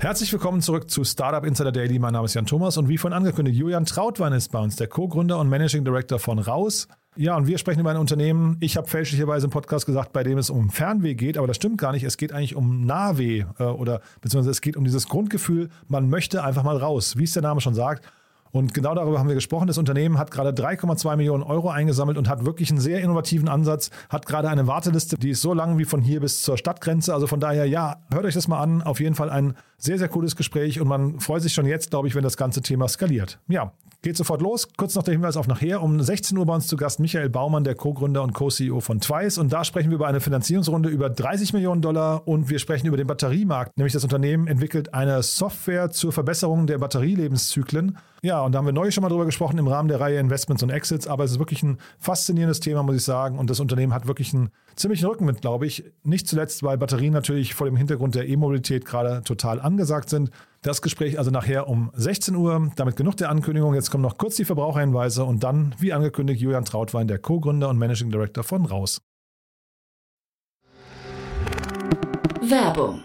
Herzlich willkommen zurück zu Startup Insider Daily. Mein Name ist Jan Thomas und wie vorhin angekündigt, Julian Trautwein ist bei uns, der Co-Gründer und Managing Director von Raus. Ja, und wir sprechen über ein Unternehmen. Ich habe fälschlicherweise im Podcast gesagt, bei dem es um Fernweh geht, aber das stimmt gar nicht. Es geht eigentlich um Nahweh äh, oder beziehungsweise es geht um dieses Grundgefühl, man möchte einfach mal raus, wie es der Name schon sagt. Und genau darüber haben wir gesprochen. Das Unternehmen hat gerade 3,2 Millionen Euro eingesammelt und hat wirklich einen sehr innovativen Ansatz, hat gerade eine Warteliste, die ist so lang wie von hier bis zur Stadtgrenze. Also von daher, ja, hört euch das mal an. Auf jeden Fall ein sehr, sehr cooles Gespräch und man freut sich schon jetzt, glaube ich, wenn das ganze Thema skaliert. Ja, geht sofort los. Kurz noch der Hinweis auf nachher. Um 16 Uhr bei uns zu Gast Michael Baumann, der Co-Gründer und Co-CEO von Twice. Und da sprechen wir über eine Finanzierungsrunde über 30 Millionen Dollar und wir sprechen über den Batteriemarkt. Nämlich das Unternehmen entwickelt eine Software zur Verbesserung der Batterielebenszyklen. Ja, und da haben wir neulich schon mal drüber gesprochen im Rahmen der Reihe Investments und Exits, aber es ist wirklich ein faszinierendes Thema, muss ich sagen. Und das Unternehmen hat wirklich einen ziemlichen Rückenwind, glaube ich. Nicht zuletzt, weil Batterien natürlich vor dem Hintergrund der E-Mobilität gerade total angesagt sind. Das Gespräch also nachher um 16 Uhr. Damit genug der Ankündigung. Jetzt kommen noch kurz die Verbraucherhinweise und dann, wie angekündigt, Julian Trautwein, der Co-Gründer und Managing Director von Raus. Werbung.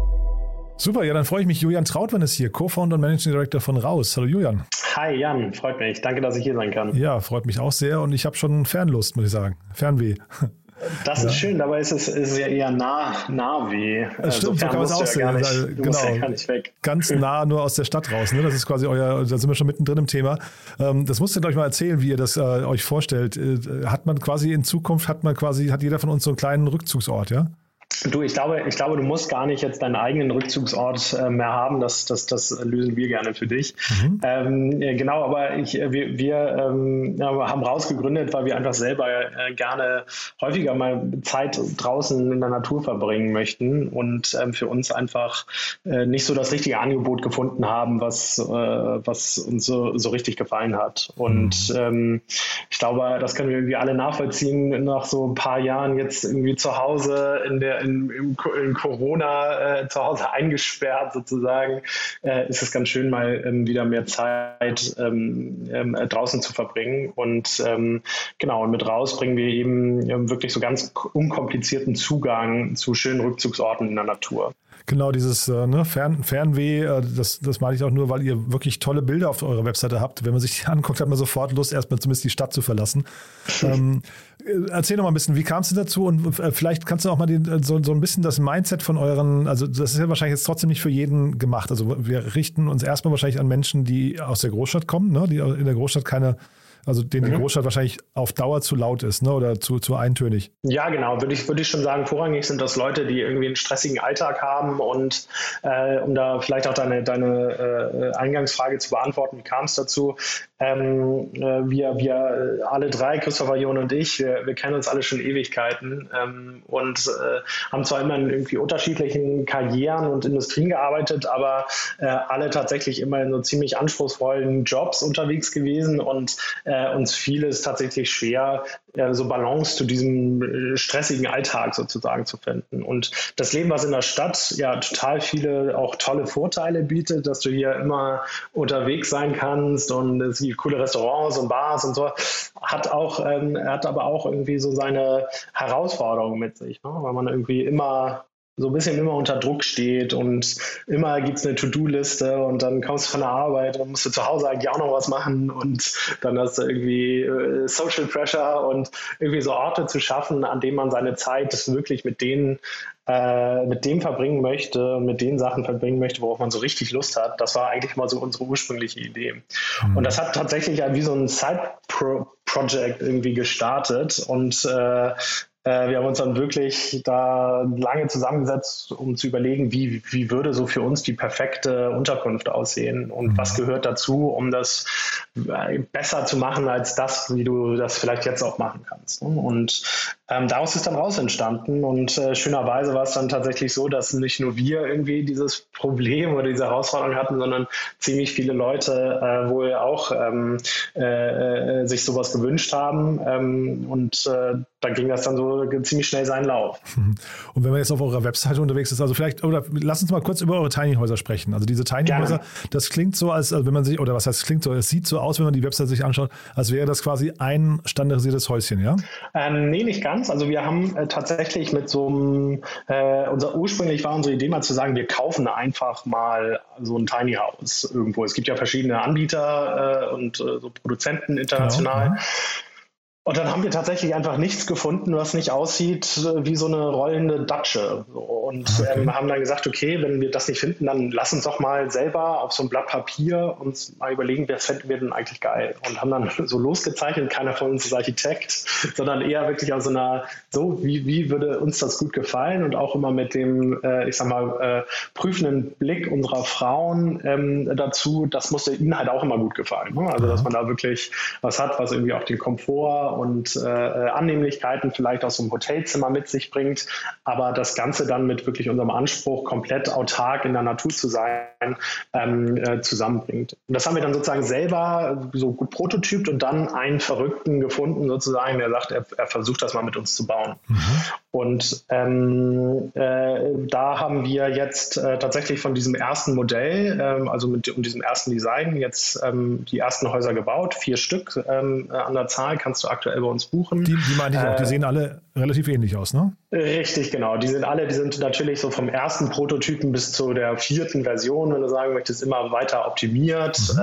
Super, ja, dann freue ich mich. Julian Trautmann ist hier, Co-Founder und Managing Director von Raus. Hallo Julian. Hi Jan, freut mich. Danke, dass ich hier sein kann. Ja, freut mich auch sehr und ich habe schon Fernlust, muss ich sagen. Fernweh. Das ja. ist schön, dabei ist es, ist ja eher nah, nah weh. Das stimmt, so kann man es auch sehen. Also, genau, ja gar nicht weg. Ganz nah nur aus der Stadt raus. Ne? Das ist quasi euer, da sind wir schon mittendrin im Thema. Ähm, das musst ihr euch mal erzählen, wie ihr das äh, euch vorstellt. Äh, hat man quasi in Zukunft, hat man quasi, hat jeder von uns so einen kleinen Rückzugsort, ja? Du, ich glaube, ich glaube, du musst gar nicht jetzt deinen eigenen Rückzugsort äh, mehr haben. Das, das, das lösen wir gerne für dich. Mhm. Ähm, genau, aber ich, äh, wir, wir ähm, haben rausgegründet, weil wir einfach selber äh, gerne häufiger mal Zeit draußen in der Natur verbringen möchten und ähm, für uns einfach nicht so das richtige Angebot gefunden haben, was, was uns so, so richtig gefallen hat. Und mhm. Ähm, ich glaube, das können wir irgendwie alle nachvollziehen nach so ein paar Jahren jetzt irgendwie zu Hause in der in in, in Corona äh, zu Hause eingesperrt sozusagen, äh, ist es ganz schön, mal ähm, wieder mehr Zeit ähm, ähm, draußen zu verbringen. Und ähm, genau, und mit raus bringen wir eben ähm, wirklich so ganz unkomplizierten Zugang zu schönen Rückzugsorten in der Natur. Genau, dieses äh, ne, Fern, Fernweh, äh, das, das meine ich auch nur, weil ihr wirklich tolle Bilder auf eurer Webseite habt. Wenn man sich die anguckt, hat man sofort Lust, erstmal zumindest die Stadt zu verlassen. ähm, äh, erzähl noch mal ein bisschen, wie kam es denn dazu und äh, vielleicht kannst du auch mal den, äh, so, so ein bisschen das Mindset von euren, also das ist ja wahrscheinlich jetzt trotzdem nicht für jeden gemacht. Also wir richten uns erstmal wahrscheinlich an Menschen, die aus der Großstadt kommen, ne, die in der Großstadt keine also mhm. die Großstadt wahrscheinlich auf Dauer zu laut ist ne? oder zu, zu eintönig. Ja, genau, würde ich, würde ich schon sagen, vorrangig sind das Leute, die irgendwie einen stressigen Alltag haben und äh, um da vielleicht auch deine, deine äh, Eingangsfrage zu beantworten, wie kam es dazu? Ähm, äh, wir, wir alle drei, Christopher, Jon und ich, wir, wir kennen uns alle schon Ewigkeiten ähm, und äh, haben zwar immer in irgendwie unterschiedlichen Karrieren und Industrien gearbeitet, aber äh, alle tatsächlich immer in so ziemlich anspruchsvollen Jobs unterwegs gewesen und äh, uns fiel es tatsächlich schwer, äh, so Balance zu diesem äh, stressigen Alltag sozusagen zu finden. Und das Leben, was in der Stadt ja total viele auch tolle Vorteile bietet, dass du hier immer unterwegs sein kannst und es gibt coole Restaurants und Bars und so, hat auch, ähm, hat aber auch irgendwie so seine Herausforderungen mit sich, ne? weil man irgendwie immer so ein bisschen immer unter Druck steht und immer gibt es eine To-Do-Liste und dann kommst du von der Arbeit und musst du zu Hause eigentlich auch noch was machen und dann hast du irgendwie äh, Social Pressure und irgendwie so Orte zu schaffen, an denen man seine Zeit wirklich mit denen äh, mit dem verbringen möchte und mit den Sachen verbringen möchte, worauf man so richtig Lust hat. Das war eigentlich mal so unsere ursprüngliche Idee. Mhm. Und das hat tatsächlich wie so ein Side-Project irgendwie gestartet und äh, äh, wir haben uns dann wirklich da lange zusammengesetzt, um zu überlegen, wie, wie würde so für uns die perfekte Unterkunft aussehen und mhm. was gehört dazu, um das äh, besser zu machen als das, wie du das vielleicht jetzt auch machen kannst. Ne? Und ähm, daraus ist dann raus entstanden und äh, schönerweise war es dann tatsächlich so, dass nicht nur wir irgendwie dieses Problem oder diese Herausforderung hatten, sondern ziemlich viele Leute äh, wohl auch ähm, äh, äh sich sowas gewünscht haben ähm, und äh, da ging das dann so ziemlich schnell seinen Lauf. Und wenn man jetzt auf eurer Webseite unterwegs ist, also vielleicht, oder lass uns mal kurz über eure Tiny Häuser sprechen. Also diese Tiny Häuser, das klingt so, als, also wenn man sich, oder was heißt, klingt so, es sieht so aus, wenn man die Webseite sich anschaut, als wäre das quasi ein standardisiertes Häuschen, ja? Ähm, nee, nicht ganz. Also wir haben äh, tatsächlich mit so einem, äh, unser ursprünglich war unsere Idee mal zu sagen, wir kaufen einfach mal so ein Tiny House irgendwo. Es gibt ja verschiedene Anbieter äh, und äh, so Produzenten international. Genau, ja. Und dann haben wir tatsächlich einfach nichts gefunden, was nicht aussieht äh, wie so eine rollende Datsche. Und ah, okay. ähm, haben dann gesagt, okay, wenn wir das nicht finden, dann lass uns doch mal selber auf so ein Blatt Papier uns mal überlegen, wer fänden wir denn eigentlich geil? Und haben dann so losgezeichnet, keiner von uns ist Architekt, sondern eher wirklich aus so einer, so, wie, wie würde uns das gut gefallen? Und auch immer mit dem, äh, ich sag mal, äh, prüfenden Blick unserer Frauen ähm, dazu, das musste ihnen halt auch immer gut gefallen. Ne? Also, dass man da wirklich was hat, was irgendwie auch den Komfort und äh, Annehmlichkeiten vielleicht aus so einem Hotelzimmer mit sich bringt, aber das Ganze dann mit wirklich unserem Anspruch, komplett autark in der Natur zu sein, ähm, äh, zusammenbringt. Und das haben wir dann sozusagen selber so gut prototypt und dann einen Verrückten gefunden, sozusagen, der sagt, er, er versucht das mal mit uns zu bauen. Mhm. Und ähm, äh, da haben wir jetzt äh, tatsächlich von diesem ersten Modell, ähm, also mit um diesem ersten Design, jetzt ähm, die ersten Häuser gebaut, vier Stück ähm, an der Zahl kannst du aktuell bei uns buchen. Die, die meine ich auch, die äh, sehen alle relativ ähnlich aus, ne? Richtig, genau. Die sind alle, die sind natürlich so vom ersten Prototypen bis zu der vierten Version, wenn du sagen möchtest, immer weiter optimiert. Mhm.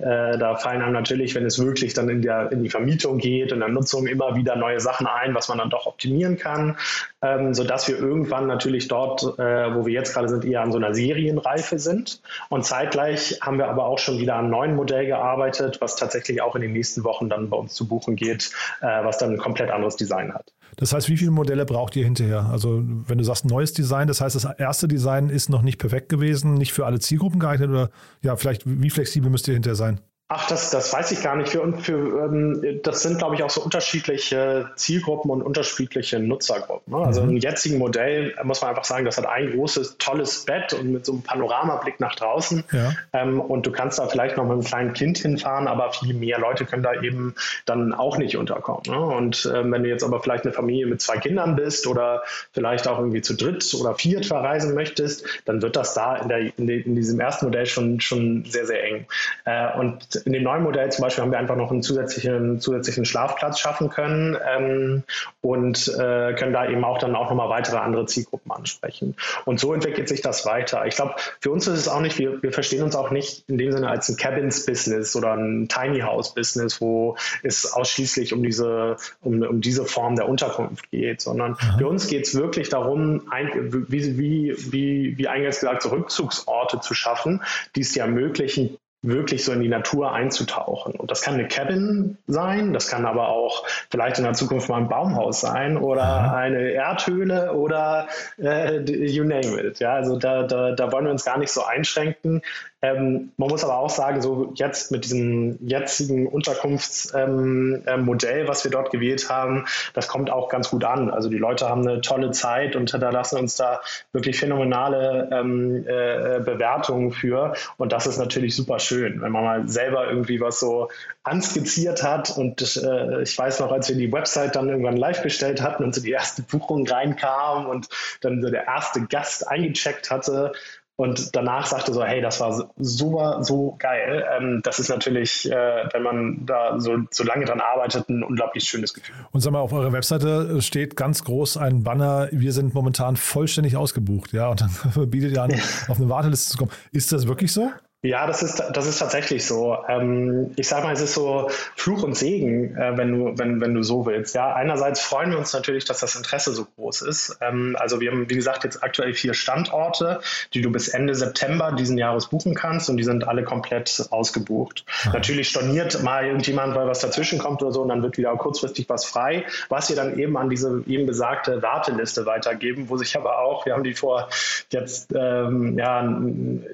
Äh, äh, da fallen einem natürlich, wenn es wirklich dann in, der, in die Vermietung geht und der Nutzung immer wieder neue Sachen ein, was man dann doch optimieren kann, ähm, sodass wir irgendwann natürlich dort, äh, wo wir jetzt gerade sind, eher an so einer Serienreife sind. Und zeitgleich haben wir aber auch schon wieder an einem neuen Modell gearbeitet, was tatsächlich auch in den nächsten Wochen dann bei uns zu buchen geht, äh, was dann ein komplett anderes Design hat. Das heißt, wie viele Modelle braucht ihr hinterher? Also wenn du sagst neues Design, das heißt, das erste Design ist noch nicht perfekt gewesen, nicht für alle Zielgruppen geeignet oder ja, vielleicht wie flexibel müsst ihr hinterher sein? Ach, das, das weiß ich gar nicht. Für, für, ähm, das sind, glaube ich, auch so unterschiedliche Zielgruppen und unterschiedliche Nutzergruppen. Ne? Also mhm. im jetzigen Modell muss man einfach sagen, das hat ein großes, tolles Bett und mit so einem Panoramablick nach draußen. Ja. Ähm, und du kannst da vielleicht noch mit einem kleinen Kind hinfahren, aber viel mehr Leute können da eben dann auch nicht unterkommen. Ne? Und ähm, wenn du jetzt aber vielleicht eine Familie mit zwei Kindern bist oder vielleicht auch irgendwie zu dritt oder viert verreisen möchtest, dann wird das da in, der, in, de, in diesem ersten Modell schon, schon sehr, sehr eng. Äh, und in dem neuen Modell zum Beispiel haben wir einfach noch einen zusätzlichen, zusätzlichen Schlafplatz schaffen können ähm, und äh, können da eben auch dann auch nochmal weitere andere Zielgruppen ansprechen. Und so entwickelt sich das weiter. Ich glaube, für uns ist es auch nicht, wir, wir verstehen uns auch nicht in dem Sinne als ein Cabins-Business oder ein Tiny House-Business, wo es ausschließlich um diese, um, um diese Form der Unterkunft geht, sondern mhm. für uns geht es wirklich darum, ein, wie, wie, wie, wie eingangs gesagt, so Rückzugsorte zu schaffen, die es dir ermöglichen, wirklich so in die Natur einzutauchen. Und das kann eine Cabin sein, das kann aber auch vielleicht in der Zukunft mal ein Baumhaus sein oder eine Erdhöhle oder äh, you name it. Ja, also da, da, da wollen wir uns gar nicht so einschränken. Ähm, man muss aber auch sagen, so jetzt mit diesem jetzigen Unterkunftsmodell, ähm, äh, was wir dort gewählt haben, das kommt auch ganz gut an. Also die Leute haben eine tolle Zeit und da lassen uns da wirklich phänomenale ähm, äh, Bewertungen für. Und das ist natürlich super schön, wenn man mal selber irgendwie was so anskizziert hat. Und äh, ich weiß noch, als wir die Website dann irgendwann live gestellt hatten und so die erste Buchung reinkam und dann so der erste Gast eingecheckt hatte, und danach sagte so, hey, das war super, so geil. Ähm, das ist natürlich, äh, wenn man da so, so lange dran arbeitet, ein unglaublich schönes Gefühl. Und sag mal, auf eurer Webseite steht ganz groß ein Banner, wir sind momentan vollständig ausgebucht, ja, und dann bietet ihr an, auf eine Warteliste zu kommen. Ist das wirklich so? Ja, das ist, das ist tatsächlich so. Ähm, ich sage mal, es ist so Fluch und Segen, äh, wenn, du, wenn, wenn du so willst. Ja, einerseits freuen wir uns natürlich, dass das Interesse so groß ist. Ähm, also wir haben, wie gesagt, jetzt aktuell vier Standorte, die du bis Ende September diesen Jahres buchen kannst und die sind alle komplett ausgebucht. Mhm. Natürlich storniert mal irgendjemand, weil was dazwischen kommt oder so und dann wird wieder kurzfristig was frei, was wir dann eben an diese eben besagte Warteliste weitergeben, wo sich aber auch, wir haben die vor jetzt, ähm, ja,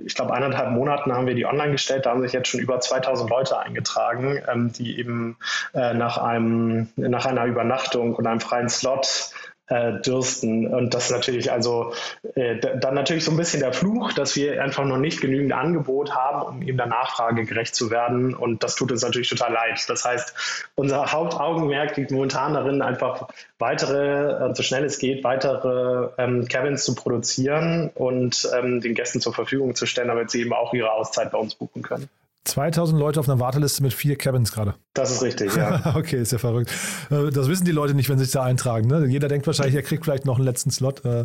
ich glaube, eineinhalb Monaten haben wir die online gestellt. Da haben sich jetzt schon über 2000 Leute eingetragen, ähm, die eben äh, nach, einem, nach einer Übernachtung und einem freien Slot äh, dürsten. Und das ist natürlich also äh, dann natürlich so ein bisschen der Fluch, dass wir einfach noch nicht genügend Angebot haben, um eben der Nachfrage gerecht zu werden. Und das tut uns natürlich total leid. Das heißt, unser Hauptaugenmerk liegt momentan darin, einfach weitere, äh, so schnell es geht, weitere ähm, Cabins zu produzieren und ähm, den Gästen zur Verfügung zu stellen, damit sie eben auch ihre Auszeit bei uns buchen können. 2000 Leute auf einer Warteliste mit vier Cabins gerade. Das ist richtig, ja. okay, ist ja verrückt. Äh, das wissen die Leute nicht, wenn sie sich da eintragen. Ne? Jeder denkt wahrscheinlich, er kriegt vielleicht noch einen letzten Slot. Äh,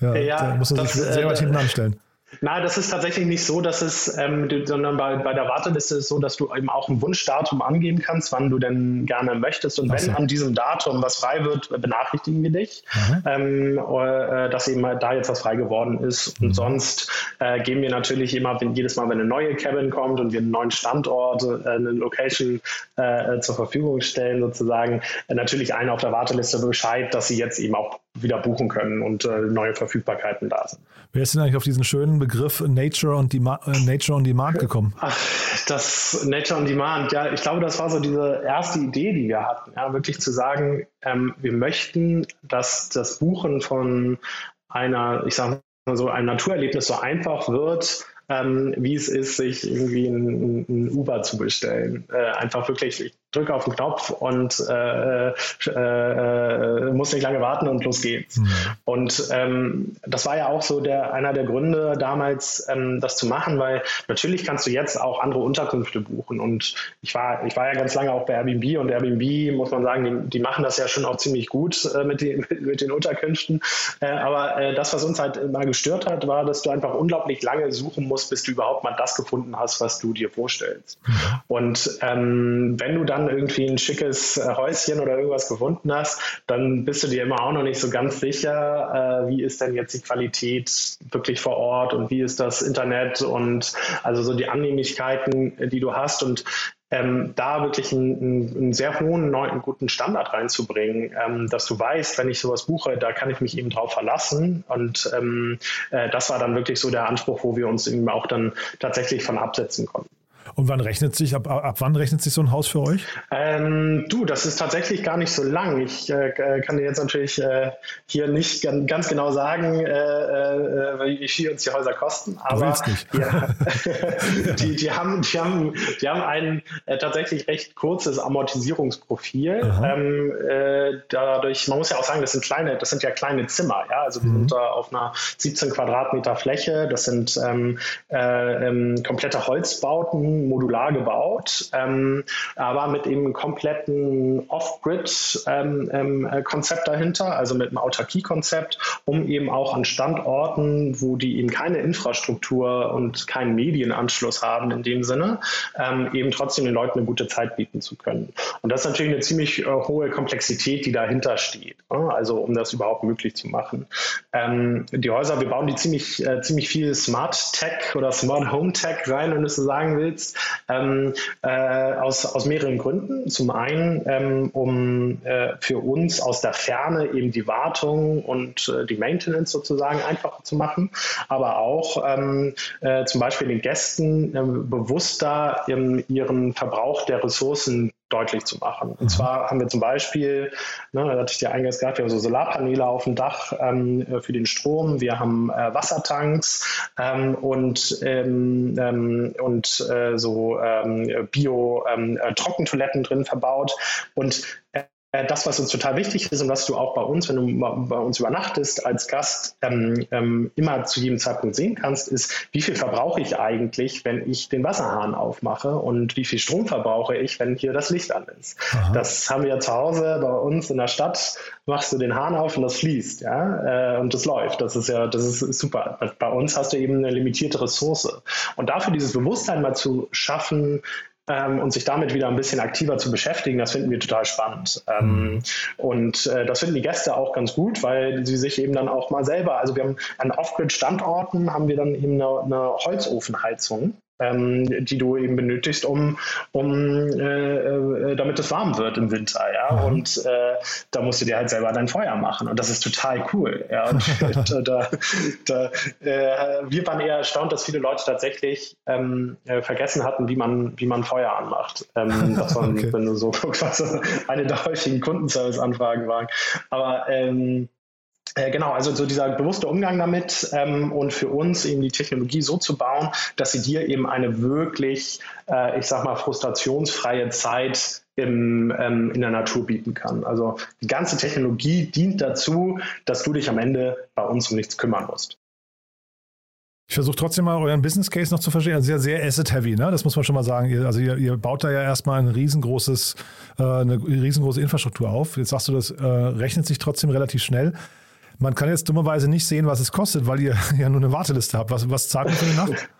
ja, ja, da muss er sich sehr weit äh, hinten anstellen. Nein, das ist tatsächlich nicht so, dass es, ähm, sondern bei, bei der Warteliste ist es so, dass du eben auch ein Wunschdatum angeben kannst, wann du denn gerne möchtest. Und wenn an diesem Datum was frei wird, benachrichtigen wir dich, mhm. ähm, äh, dass eben da jetzt was frei geworden ist. Und mhm. sonst äh, geben wir natürlich immer, wenn, jedes Mal, wenn eine neue Cabin kommt und wir einen neuen Standort, äh, eine Location äh, zur Verfügung stellen, sozusagen, äh, natürlich allen auf der Warteliste Bescheid, dass sie jetzt eben auch wieder buchen können und äh, neue Verfügbarkeiten da sind. Wer ist denn eigentlich auf diesen schönen Begriff Nature on, Dema äh, Nature on Demand gekommen? Ach, das Nature on Demand, ja, ich glaube, das war so diese erste Idee, die wir hatten, ja, wirklich zu sagen, ähm, wir möchten, dass das Buchen von einer, ich sage mal so, ein Naturerlebnis so einfach wird, ähm, wie es ist, sich irgendwie ein, ein Uber zu bestellen. Äh, einfach wirklich, ich drücke auf den Knopf und äh, äh, äh, muss nicht lange warten und los geht's. Mhm. Und ähm, das war ja auch so der, einer der Gründe damals, ähm, das zu machen, weil natürlich kannst du jetzt auch andere Unterkünfte buchen. Und ich war, ich war ja ganz lange auch bei Airbnb und Airbnb, muss man sagen, die, die machen das ja schon auch ziemlich gut äh, mit, den, mit, mit, den Unterkünften. Äh, aber äh, das, was uns halt mal gestört hat, war, dass du einfach unglaublich lange suchen musst, bis du überhaupt mal das gefunden hast, was du dir vorstellst. Mhm. Und ähm, wenn du dann dann irgendwie ein schickes äh, Häuschen oder irgendwas gefunden hast, dann bist du dir immer auch noch nicht so ganz sicher, äh, wie ist denn jetzt die Qualität wirklich vor Ort und wie ist das Internet und also so die Annehmlichkeiten, die du hast. Und ähm, da wirklich einen, einen, sehr hohen, neuen, guten Standard reinzubringen, ähm, dass du weißt, wenn ich sowas buche, da kann ich mich eben drauf verlassen. Und ähm, äh, das war dann wirklich so der Anspruch, wo wir uns eben auch dann tatsächlich von absetzen konnten. Und wann rechnet sich, ab, ab wann rechnet sich so ein Haus für euch? Ähm, du, das ist tatsächlich gar nicht so lang. Ich äh, kann dir jetzt natürlich äh, hier nicht ganz, genau sagen, äh, äh wie viel uns die Häuser kosten. Aber. Ja, die, die, haben, die, haben, die haben ein äh, tatsächlich recht kurzes Amortisierungsprofil. Ähm, äh, dadurch, man muss ja auch sagen, das sind kleine, das sind ja kleine Zimmer. Ja? Also wir mhm. sind da auf einer 17 Quadratmeter Fläche. Das sind ähm, ähm, komplette Holzbauten modular gebaut, ähm, aber mit eben kompletten Off-Grid-Konzept ähm, ähm, dahinter, also mit einem Autarkie-Konzept, um eben auch an Standorten, wo die eben keine Infrastruktur und keinen Medienanschluss haben in dem Sinne, ähm, eben trotzdem den Leuten eine gute Zeit bieten zu können. Und das ist natürlich eine ziemlich äh, hohe Komplexität, die dahinter steht, ne? also um das überhaupt möglich zu machen. Ähm, die Häuser, wir bauen die ziemlich, äh, ziemlich viel Smart Tech oder Smart Home Tech rein, wenn du so sagen willst ähm, äh, aus, aus mehreren Gründen. Zum einen, ähm, um äh, für uns aus der Ferne eben die Wartung und äh, die Maintenance sozusagen einfacher zu machen, aber auch ähm, äh, zum Beispiel den Gästen ähm, bewusster ihren Verbrauch der Ressourcen deutlich zu machen. Und mhm. zwar haben wir zum Beispiel, ne, da hatte ich dir eingangs gesagt, wir haben so Solarpaneele auf dem Dach ähm, äh, für den Strom, wir haben äh, Wassertanks ähm, und, ähm, ähm und äh, so ähm, Bio-Trockentoiletten ähm, drin verbaut. Und äh, das, was uns total wichtig ist und was du auch bei uns, wenn du bei uns übernachtest, als Gast ähm, ähm, immer zu jedem Zeitpunkt sehen kannst, ist, wie viel verbrauche ich eigentlich, wenn ich den Wasserhahn aufmache und wie viel Strom verbrauche ich, wenn hier das Licht an ist. Aha. Das haben wir ja zu Hause bei uns in der Stadt, machst du den Hahn auf und das fließt, ja, äh, und das läuft. Das ist ja, das ist super. Bei uns hast du eben eine limitierte Ressource. Und dafür dieses Bewusstsein mal zu schaffen, ähm, und sich damit wieder ein bisschen aktiver zu beschäftigen, das finden wir total spannend. Ähm, mhm. und äh, das finden die Gäste auch ganz gut, weil sie sich eben dann auch mal selber, also wir haben an Off-Grid-Standorten haben wir dann eben eine, eine Holzofenheizung ähm, die du eben benötigst, um, um äh, äh, damit es warm wird im Winter, ja. Mhm. Und äh, da musst du dir halt selber dein Feuer machen. Und das ist total cool. Ja. Und da, da, äh, wir waren eher erstaunt, dass viele Leute tatsächlich ähm, äh, vergessen hatten, wie man, wie man Feuer anmacht. Ähm, das waren, okay. wenn du so guckst, was eine der häufigen Kundenservice-Anfragen waren. Aber ähm, äh, genau, also so dieser bewusste Umgang damit ähm, und für uns eben die Technologie so zu bauen, dass sie dir eben eine wirklich, äh, ich sag mal, frustrationsfreie Zeit im, ähm, in der Natur bieten kann. Also die ganze Technologie dient dazu, dass du dich am Ende bei uns um nichts kümmern musst. Ich versuche trotzdem mal euren Business Case noch zu verstehen. Also sehr, sehr asset-heavy, ne? Das muss man schon mal sagen. Ihr, also ihr, ihr, baut da ja erstmal ein riesengroßes, äh, eine riesengroße Infrastruktur auf. Jetzt sagst du, das äh, rechnet sich trotzdem relativ schnell. Man kann jetzt dummerweise nicht sehen, was es kostet, weil ihr ja nur eine Warteliste habt. Was, was zahlt ihr für eine Nacht?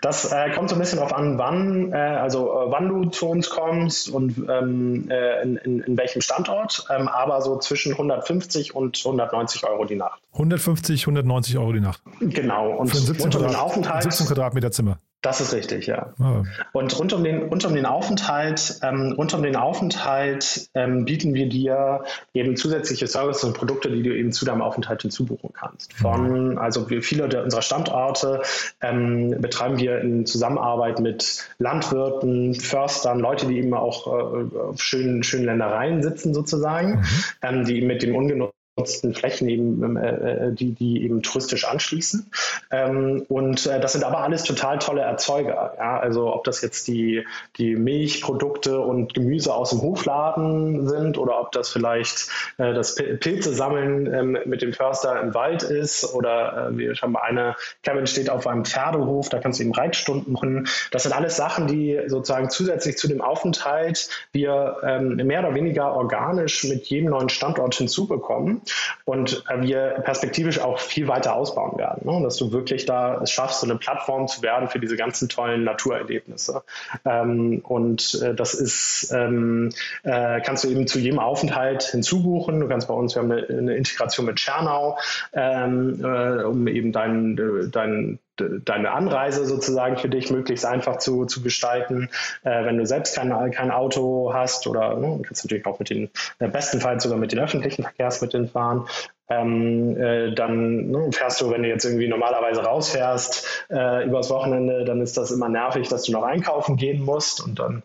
Das äh, kommt so ein bisschen darauf an, wann, äh, also äh, wann du zu uns kommst und ähm, äh, in, in, in, welchem Standort, ähm, aber so zwischen 150 und 190 Euro die Nacht. 150, 190 Euro die Nacht. Genau. Und für ein 17, Quadrat, 17 Quadratmeter Zimmer. Das ist richtig, ja. Oh. Und rund um den, rund um den Aufenthalt, ähm, rund um den Aufenthalt ähm, bieten wir dir eben zusätzliche Services und Produkte, die du eben zu deinem Aufenthalt hinzubuchen kannst. Von, mhm. also wir, viele der, unserer Standorte ähm, betreiben wir in Zusammenarbeit mit Landwirten, Förstern, Leute, die eben auch äh, auf schönen, schönen Ländereien sitzen sozusagen, mhm. ähm, die mit dem ungenutzten genutzten Flächen eben, äh, äh, die, die eben touristisch anschließen. Ähm, und äh, das sind aber alles total tolle Erzeuger. Ja? Also ob das jetzt die, die Milchprodukte und Gemüse aus dem Hofladen sind oder ob das vielleicht äh, das Pilze sammeln ähm, mit dem Förster im Wald ist oder äh, wir haben eine, Kevin steht auf einem Pferdehof, da kannst du eben Reitstunden machen. Das sind alles Sachen, die sozusagen zusätzlich zu dem Aufenthalt wir ähm, mehr oder weniger organisch mit jedem neuen Standort hinzubekommen und äh, wir perspektivisch auch viel weiter ausbauen werden. Ne? Dass du wirklich da es schaffst, so eine Plattform zu werden für diese ganzen tollen Naturerlebnisse. Ähm, und äh, das ist, ähm, äh, kannst du eben zu jedem Aufenthalt hinzubuchen. Du kannst bei uns, wir haben eine, eine Integration mit Schernau, ähm, äh, um eben deinen dein, deine Anreise sozusagen für dich möglichst einfach zu, zu gestalten. Äh, wenn du selbst kein, kein Auto hast oder ne, kannst natürlich auch mit den, äh, bestenfalls sogar mit den öffentlichen Verkehrsmitteln fahren. Ähm, äh, dann ne, fährst du, wenn du jetzt irgendwie normalerweise rausfährst äh, übers Wochenende, dann ist das immer nervig, dass du noch einkaufen gehen musst und dann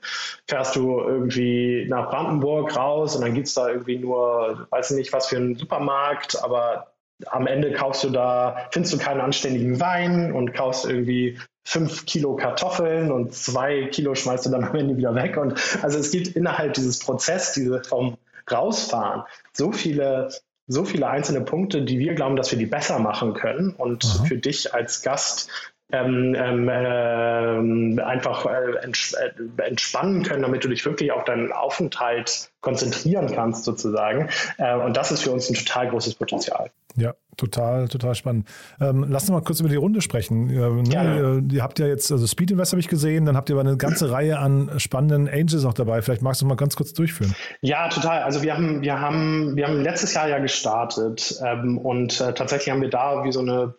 fährst du irgendwie nach Brandenburg raus und dann gibt's da irgendwie nur, weiß nicht, was für einen Supermarkt, aber am Ende kaufst du da, findest du keinen anständigen Wein und kaufst irgendwie fünf Kilo Kartoffeln und zwei Kilo schmeißt du dann am Ende wieder weg. Und also es gibt innerhalb dieses Prozess, diese vom Rausfahren, so viele so viele einzelne Punkte, die wir glauben, dass wir die besser machen können und mhm. für dich als Gast ähm, ähm, äh, einfach äh, äh, entspannen können, damit du dich wirklich auf deinen Aufenthalt konzentrieren kannst sozusagen. Äh, und das ist für uns ein total großes Potenzial. Ja, total, total spannend. Ähm, lass uns mal kurz über die Runde sprechen. Äh, ne? ihr, ihr, habt ja jetzt, also Speed Invest habe ich gesehen, dann habt ihr aber eine ganze Reihe an spannenden Angels auch dabei. Vielleicht magst du mal ganz kurz durchführen. Ja, total. Also wir haben, wir haben, wir haben letztes Jahr ja gestartet ähm, und äh, tatsächlich haben wir da wie so eine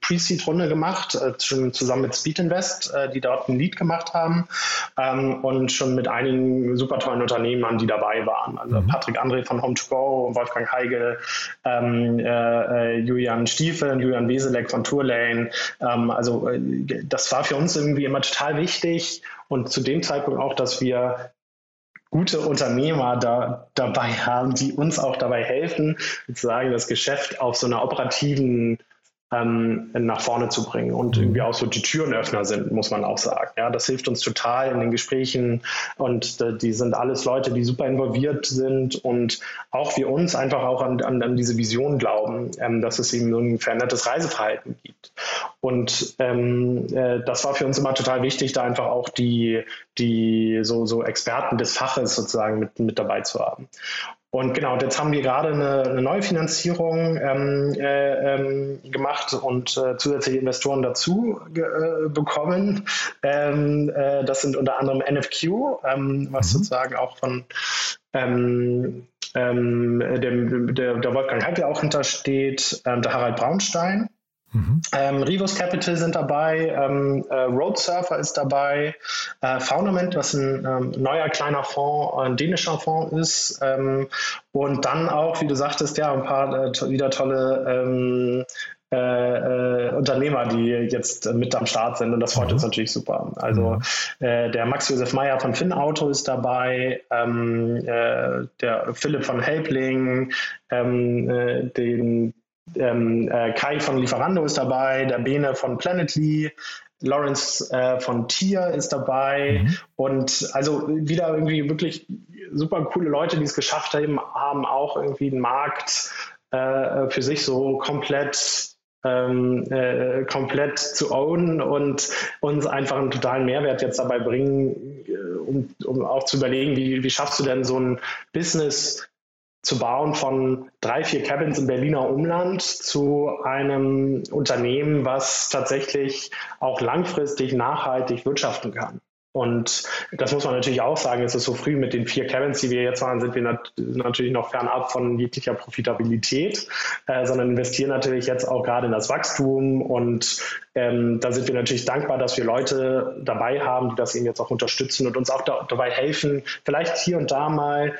Pre-Seed-Runde gemacht, äh, schon zusammen mit Speed Invest, äh, die dort ein Lead gemacht haben ähm, und schon mit einigen super tollen Unternehmern, die dabei waren. Also mhm. Patrick André von Home2Go, Wolfgang Heigel, ähm, äh, äh, Julian Stiefel und Julian Weselek von Tourlane. Ähm, also äh, das war für uns irgendwie immer total wichtig und zu dem Zeitpunkt auch, dass wir gute Unternehmer da, dabei haben, die uns auch dabei helfen, sozusagen das Geschäft auf so einer operativen ähm, nach vorne zu bringen und mhm. irgendwie auch so die Türenöffner sind, muss man auch sagen. Ja, das hilft uns total in den Gesprächen und äh, die sind alles Leute, die super involviert sind und auch wir uns einfach auch an, an, an diese Vision glauben, ähm, dass es eben so ein verändertes Reiseverhalten gibt. Und ähm, äh, das war für uns immer total wichtig, da einfach auch die, die so, so Experten des Faches sozusagen mit, mit dabei zu haben. Und genau, jetzt haben wir gerade eine, eine neue Finanzierung ähm, äh, ähm, gemacht und äh, zusätzliche Investoren dazu äh, bekommen. Ähm, äh, das sind unter anderem NFQ, ähm, was mhm. sozusagen auch von ähm, ähm, dem, der, der Wolfgang Heike auch hintersteht, der Harald Braunstein. Mhm. Ähm, Rivus Capital sind dabei, ähm, äh, Road Surfer ist dabei, äh, Foundament, was ein ähm, neuer kleiner Fonds, ein dänischer Fonds ist ähm, und dann auch, wie du sagtest, ja, ein paar äh, to wieder tolle ähm, äh, äh, Unternehmer, die jetzt mit am Start sind und das freut mhm. uns natürlich super. Also mhm. äh, der Max Josef Meyer von Finn Auto ist dabei, ähm, äh, der Philipp von Helpling, ähm, äh, den ähm, äh, Kai von Lieferando ist dabei, der Bene von Planetly, Lawrence äh, von Tier ist dabei mhm. und also wieder irgendwie wirklich super coole Leute, die es geschafft haben, haben auch irgendwie einen Markt äh, für sich so komplett ähm, äh, komplett zu ownen und uns einfach einen totalen Mehrwert jetzt dabei bringen, äh, um, um auch zu überlegen, wie, wie schaffst du denn so ein Business zu bauen von drei, vier Cabins im Berliner Umland zu einem Unternehmen, was tatsächlich auch langfristig nachhaltig wirtschaften kann. Und das muss man natürlich auch sagen, es ist so früh mit den vier Cabins, die wir jetzt waren, sind wir nat natürlich noch fernab von jeglicher Profitabilität, äh, sondern investieren natürlich jetzt auch gerade in das Wachstum. Und ähm, da sind wir natürlich dankbar, dass wir Leute dabei haben, die das eben jetzt auch unterstützen und uns auch da dabei helfen, vielleicht hier und da mal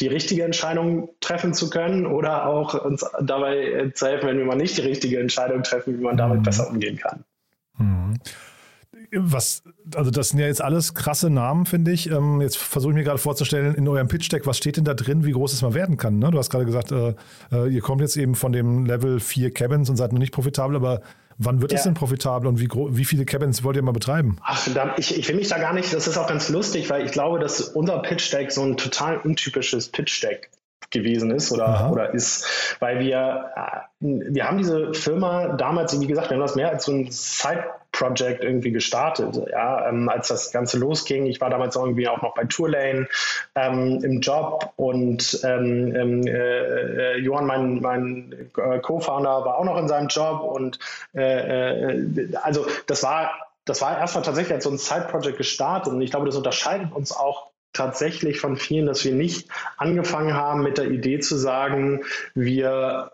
die richtige Entscheidung treffen zu können oder auch uns dabei zu helfen, wenn wir mal nicht die richtige Entscheidung treffen, wie man damit mhm. besser umgehen kann. Mhm. Was, also das sind ja jetzt alles krasse Namen, finde ich. Ähm, jetzt versuche ich mir gerade vorzustellen, in eurem Pitch-Deck, was steht denn da drin, wie groß es mal werden kann? Ne? Du hast gerade gesagt, äh, äh, ihr kommt jetzt eben von dem Level 4 Cabins und seid noch nicht profitabel, aber Wann wird es denn profitabel und wie, wie viele Cabins wollt ihr mal betreiben? Ach, da, ich, ich will mich da gar nicht, das ist auch ganz lustig, weil ich glaube, dass unser Pitch Deck so ein total untypisches Pitch Deck gewesen ist oder, oder ist, weil wir, äh, wir haben diese Firma damals, wie gesagt, wir haben das mehr als so ein Side-Project irgendwie gestartet. Ja, ähm, als das Ganze losging, ich war damals irgendwie auch noch bei Tourlane ähm, im Job und ähm, ähm äh, äh, Johann, mein, mein äh, Co-Founder, war auch noch in seinem Job und äh, äh, also das war das war erstmal tatsächlich als so ein Side-Project gestartet und ich glaube, das unterscheidet uns auch tatsächlich von vielen, dass wir nicht angefangen haben mit der Idee zu sagen, wir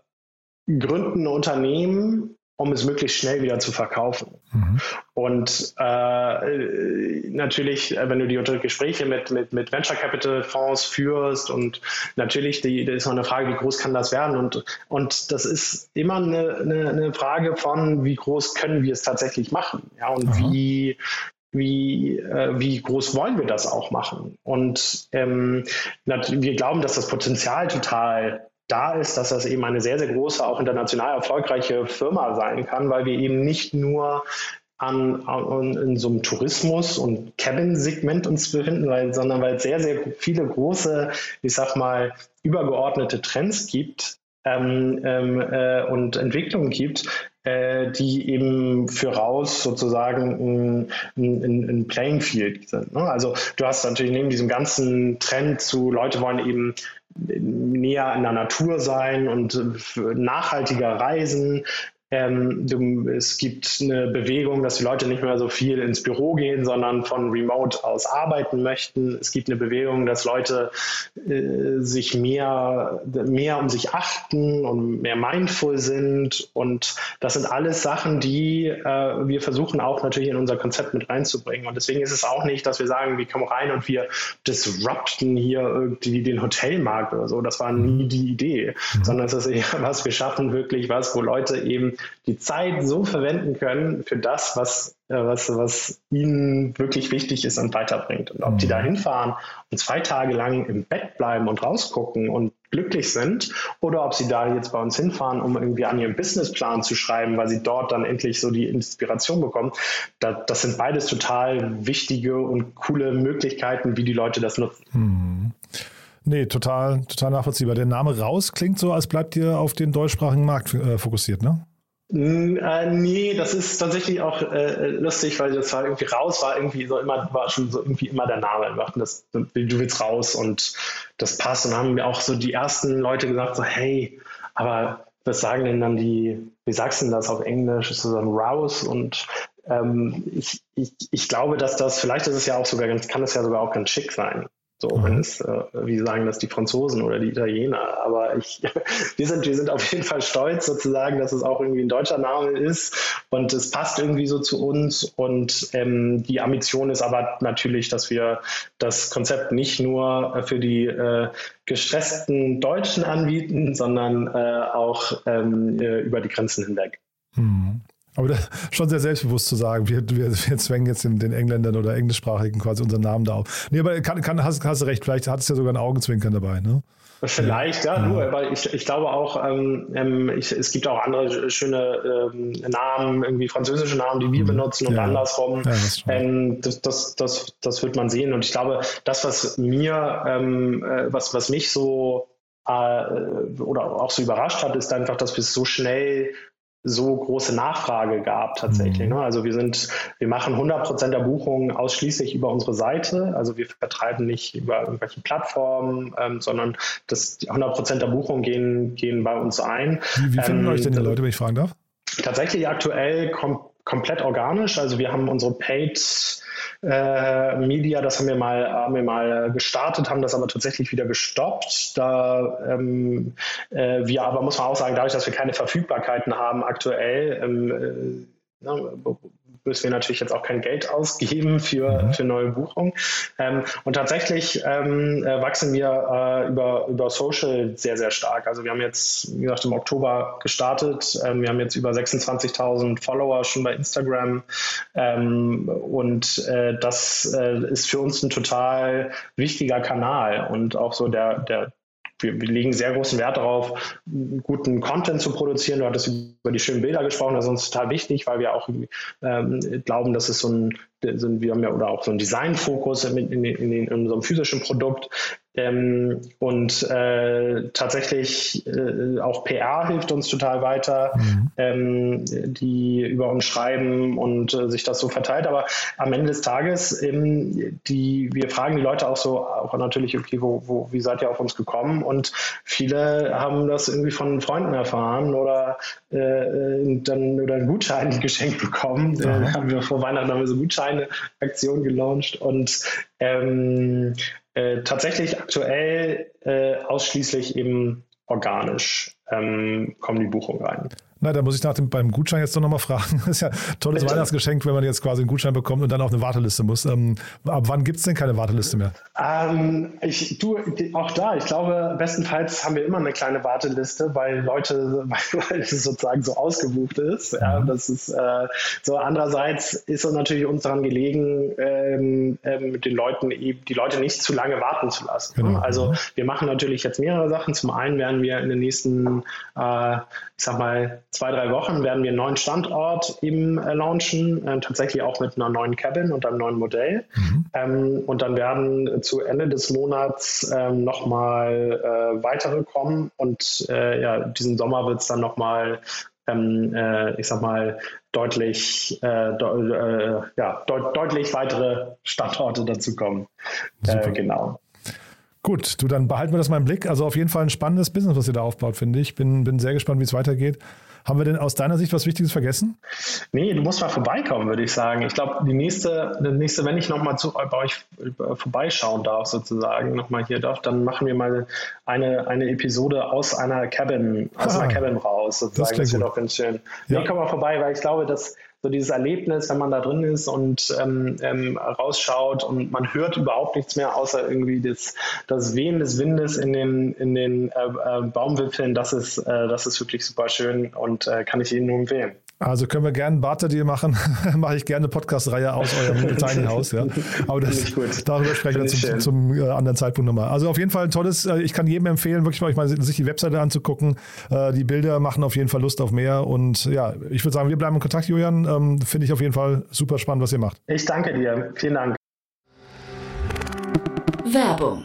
gründen ein Unternehmen, um es möglichst schnell wieder zu verkaufen. Mhm. Und äh, natürlich, wenn du die Gespräche mit, mit, mit Venture Capital Fonds führst und natürlich die, das ist noch eine Frage, wie groß kann das werden? Und, und das ist immer eine, eine, eine Frage von, wie groß können wir es tatsächlich machen? Ja, und Aha. wie, wie, äh, wie groß wollen wir das auch machen? Und ähm, wir glauben, dass das Potenzial total da ist, dass das eben eine sehr, sehr große, auch international erfolgreiche Firma sein kann, weil wir eben nicht nur an, an in so einem Tourismus- und Cabin-Segment uns befinden, weil, sondern weil es sehr, sehr viele große, ich sag mal, übergeordnete Trends gibt, ähm, ähm, äh, und Entwicklungen gibt, äh, die eben für raus sozusagen ein, ein, ein Playing Field sind. Ne? Also du hast natürlich neben diesem ganzen Trend zu, Leute wollen eben näher in der Natur sein und nachhaltiger reisen, ähm, du, es gibt eine Bewegung, dass die Leute nicht mehr so viel ins Büro gehen, sondern von Remote aus arbeiten möchten. Es gibt eine Bewegung, dass Leute äh, sich mehr, mehr um sich achten und mehr mindful sind. Und das sind alles Sachen, die äh, wir versuchen auch natürlich in unser Konzept mit reinzubringen. Und deswegen ist es auch nicht, dass wir sagen, wir kommen rein und wir disrupten hier irgendwie den Hotelmarkt oder so. Das war nie die Idee, mhm. sondern es ist eher was, wir schaffen wirklich was, wo Leute eben die Zeit so verwenden können für das, was, äh, was, was ihnen wirklich wichtig ist und weiterbringt. Und ob mhm. die da hinfahren und zwei Tage lang im Bett bleiben und rausgucken und glücklich sind oder ob sie da jetzt bei uns hinfahren, um irgendwie an ihrem Businessplan zu schreiben, weil sie dort dann endlich so die Inspiration bekommen. Da, das sind beides total wichtige und coole Möglichkeiten, wie die Leute das nutzen. Mhm. Nee, total, total nachvollziehbar. Der Name Raus klingt so, als bleibt ihr auf den deutschsprachigen Markt äh, fokussiert, ne? Äh, nee, das ist tatsächlich auch äh, lustig, weil das war irgendwie raus, war irgendwie so immer, war schon so irgendwie immer der Name. Wir das, du willst raus und das passt. Und haben mir auch so die ersten Leute gesagt, so, hey, aber was sagen denn dann die, wie sagst du denn das auf Englisch? Ist das dann raus? Und ähm, ich, ich, ich glaube, dass das, vielleicht ist es ja auch sogar ganz, kann es ja sogar auch ganz schick sein. So, mhm. wenn es, äh, wie sagen das die Franzosen oder die Italiener. Aber ich, wir sind, wir sind auf jeden Fall stolz sozusagen, dass es auch irgendwie ein deutscher Name ist und es passt irgendwie so zu uns. Und ähm, die Ambition ist aber natürlich, dass wir das Konzept nicht nur für die äh, gestressten Deutschen anbieten, sondern äh, auch ähm, äh, über die Grenzen hinweg. Aber das, schon sehr selbstbewusst zu sagen, wir, wir, wir zwängen jetzt den, den, Engländern oder Englischsprachigen quasi unseren Namen da auf. Nee, aber kann, kann, hast, hast du recht, vielleicht hat es ja sogar ein Augenzwinkern dabei, ne? Vielleicht, ja, ja. nur, aber ich, ich glaube auch, ähm, ähm, ich, es gibt auch andere schöne ähm, Namen, irgendwie französische Namen, die wir mhm. benutzen und ja. andersrum. Ja, das, ähm, das, das, das, das, wird man sehen. Und ich glaube, das, was mir, ähm, äh, was, was mich so äh, oder auch so überrascht hat, ist einfach, dass wir es so schnell so große Nachfrage gab tatsächlich. Mhm. Ne? Also wir sind, wir machen 100 Prozent der Buchungen ausschließlich über unsere Seite. Also wir vertreiben nicht über irgendwelche Plattformen, ähm, sondern das 100 Prozent der Buchungen gehen, gehen bei uns ein. Wie, wie finden ähm, euch denn die Leute, wenn ich fragen darf? Tatsächlich aktuell kom komplett organisch. Also wir haben unsere Paid äh, Media, das haben wir mal, haben wir mal gestartet, haben das aber tatsächlich wieder gestoppt. Da ähm, äh, wir aber muss man auch sagen, dadurch, dass wir keine Verfügbarkeiten haben aktuell, ähm, äh, müssen wir natürlich jetzt auch kein Geld ausgeben für, mhm. für neue Buchungen. Ähm, und tatsächlich ähm, äh, wachsen wir äh, über, über Social sehr, sehr stark. Also wir haben jetzt, wie gesagt, im Oktober gestartet. Ähm, wir haben jetzt über 26.000 Follower schon bei Instagram. Ähm, und äh, das äh, ist für uns ein total wichtiger Kanal und auch so der, der, wir, wir, legen sehr großen Wert darauf, guten Content zu produzieren. Du hattest über die schönen Bilder gesprochen, das ist uns total wichtig, weil wir auch ähm, glauben, dass es so ein, ein, wir haben ja oder auch so einen Designfokus in, in, in, in, unserem physischen Produkt, ähm, und äh, tatsächlich äh, auch PR hilft uns total weiter, mhm. ähm, die über uns schreiben und äh, sich das so verteilt. Aber am Ende des Tages, ähm, die, wir fragen die Leute auch so, auch natürlich, okay, wo, wo, wie seid ihr auf uns gekommen? Und viele haben das irgendwie von Freunden erfahren oder äh, äh dann oder einen Gutschein geschenkt bekommen. Mhm. Haben wir vor Weihnachten haben wir so Gutscheine-Aktion gelauncht und ähm, äh, tatsächlich aktuell äh, ausschließlich eben organisch ähm, kommen die Buchungen rein. Na, da muss ich nach dem, beim Gutschein jetzt doch nochmal fragen. Das ist ja ein tolles Bitte? Weihnachtsgeschenk, wenn man jetzt quasi einen Gutschein bekommt und dann auf eine Warteliste muss. Ähm, ab wann gibt es denn keine Warteliste mehr? Ähm, ich, du, auch da, ich glaube, bestenfalls haben wir immer eine kleine Warteliste, weil Leute, weil, es sozusagen so ausgebucht ist. Mhm. Ja, das ist äh, so. Andererseits ist es natürlich uns daran gelegen, ähm, ähm, den Leuten eben, die Leute nicht zu lange warten zu lassen. Genau. Also mhm. wir machen natürlich jetzt mehrere Sachen. Zum einen werden wir in den nächsten, äh, ich sag mal, zwei, drei Wochen werden wir einen neuen Standort eben äh, launchen, äh, tatsächlich auch mit einer neuen Cabin und einem neuen Modell. Mhm. Ähm, und dann werden zu Ende des Monats ähm, nochmal äh, weitere kommen und äh, ja, diesen Sommer wird es dann nochmal ähm, äh, ich sag mal, deutlich, äh, de ja, de deutlich weitere Standorte dazu kommen. Genau. Gut, du, dann behalten wir das mal im Blick. Also auf jeden Fall ein spannendes Business, was ihr da aufbaut, finde ich. Bin, bin sehr gespannt, wie es weitergeht. Haben wir denn aus deiner Sicht was Wichtiges vergessen? Nee, du musst mal vorbeikommen, würde ich sagen. Ich glaube, die nächste, die nächste, wenn ich nochmal bei euch äh, vorbeischauen darf, sozusagen, nochmal hier darf, dann machen wir mal eine, eine Episode aus einer Cabin, aus ah, einer Cabin raus, sozusagen. Das, das wäre doch ganz schön. Ja. Nee, komm mal vorbei, weil ich glaube, dass so dieses Erlebnis, wenn man da drin ist und ähm, ähm, rausschaut und man hört überhaupt nichts mehr, außer irgendwie das, das Wehen des Windes in den, in den äh, äh, Baumwipfeln, das ist, äh, das ist wirklich super schön und äh, kann ich Ihnen nur empfehlen. Also können wir gerne einen Barter-Deal machen. Mache ich gerne eine Podcast-Reihe aus eurem Tiny House. Ja. Aber das, darüber sprechen wir zum, zum äh, anderen Zeitpunkt nochmal. Also auf jeden Fall ein tolles, äh, ich kann jedem empfehlen, wirklich mal, mal sich die Webseite anzugucken. Äh, die Bilder machen auf jeden Fall Lust auf mehr. Und ja, ich würde sagen, wir bleiben in Kontakt, Julian. Ähm, Finde ich auf jeden Fall super spannend, was ihr macht. Ich danke dir. Vielen Dank. Werbung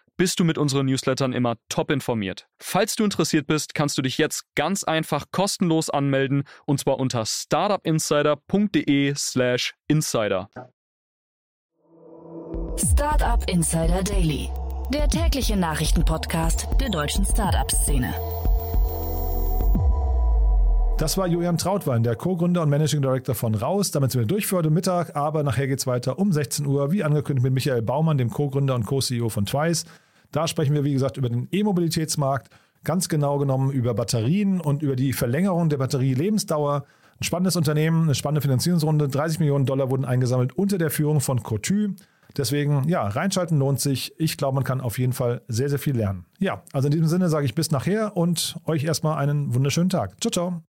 bist du mit unseren Newslettern immer top informiert. Falls du interessiert bist, kannst du dich jetzt ganz einfach kostenlos anmelden und zwar unter startupinsider.de/slash insider. Startup Insider Daily, der tägliche Nachrichtenpodcast der deutschen Startup-Szene. Das war Julian Trautwein, der Co-Gründer und Managing Director von Raus. Damit sind wir durch für heute Mittag, aber nachher geht es weiter um 16 Uhr, wie angekündigt mit Michael Baumann, dem Co-Gründer und Co-CEO von Twice. Da sprechen wir, wie gesagt, über den E-Mobilitätsmarkt, ganz genau genommen über Batterien und über die Verlängerung der Batterielebensdauer. Ein spannendes Unternehmen, eine spannende Finanzierungsrunde. 30 Millionen Dollar wurden eingesammelt unter der Führung von Cotu. Deswegen, ja, reinschalten lohnt sich. Ich glaube, man kann auf jeden Fall sehr, sehr viel lernen. Ja, also in diesem Sinne sage ich bis nachher und euch erstmal einen wunderschönen Tag. Ciao, ciao.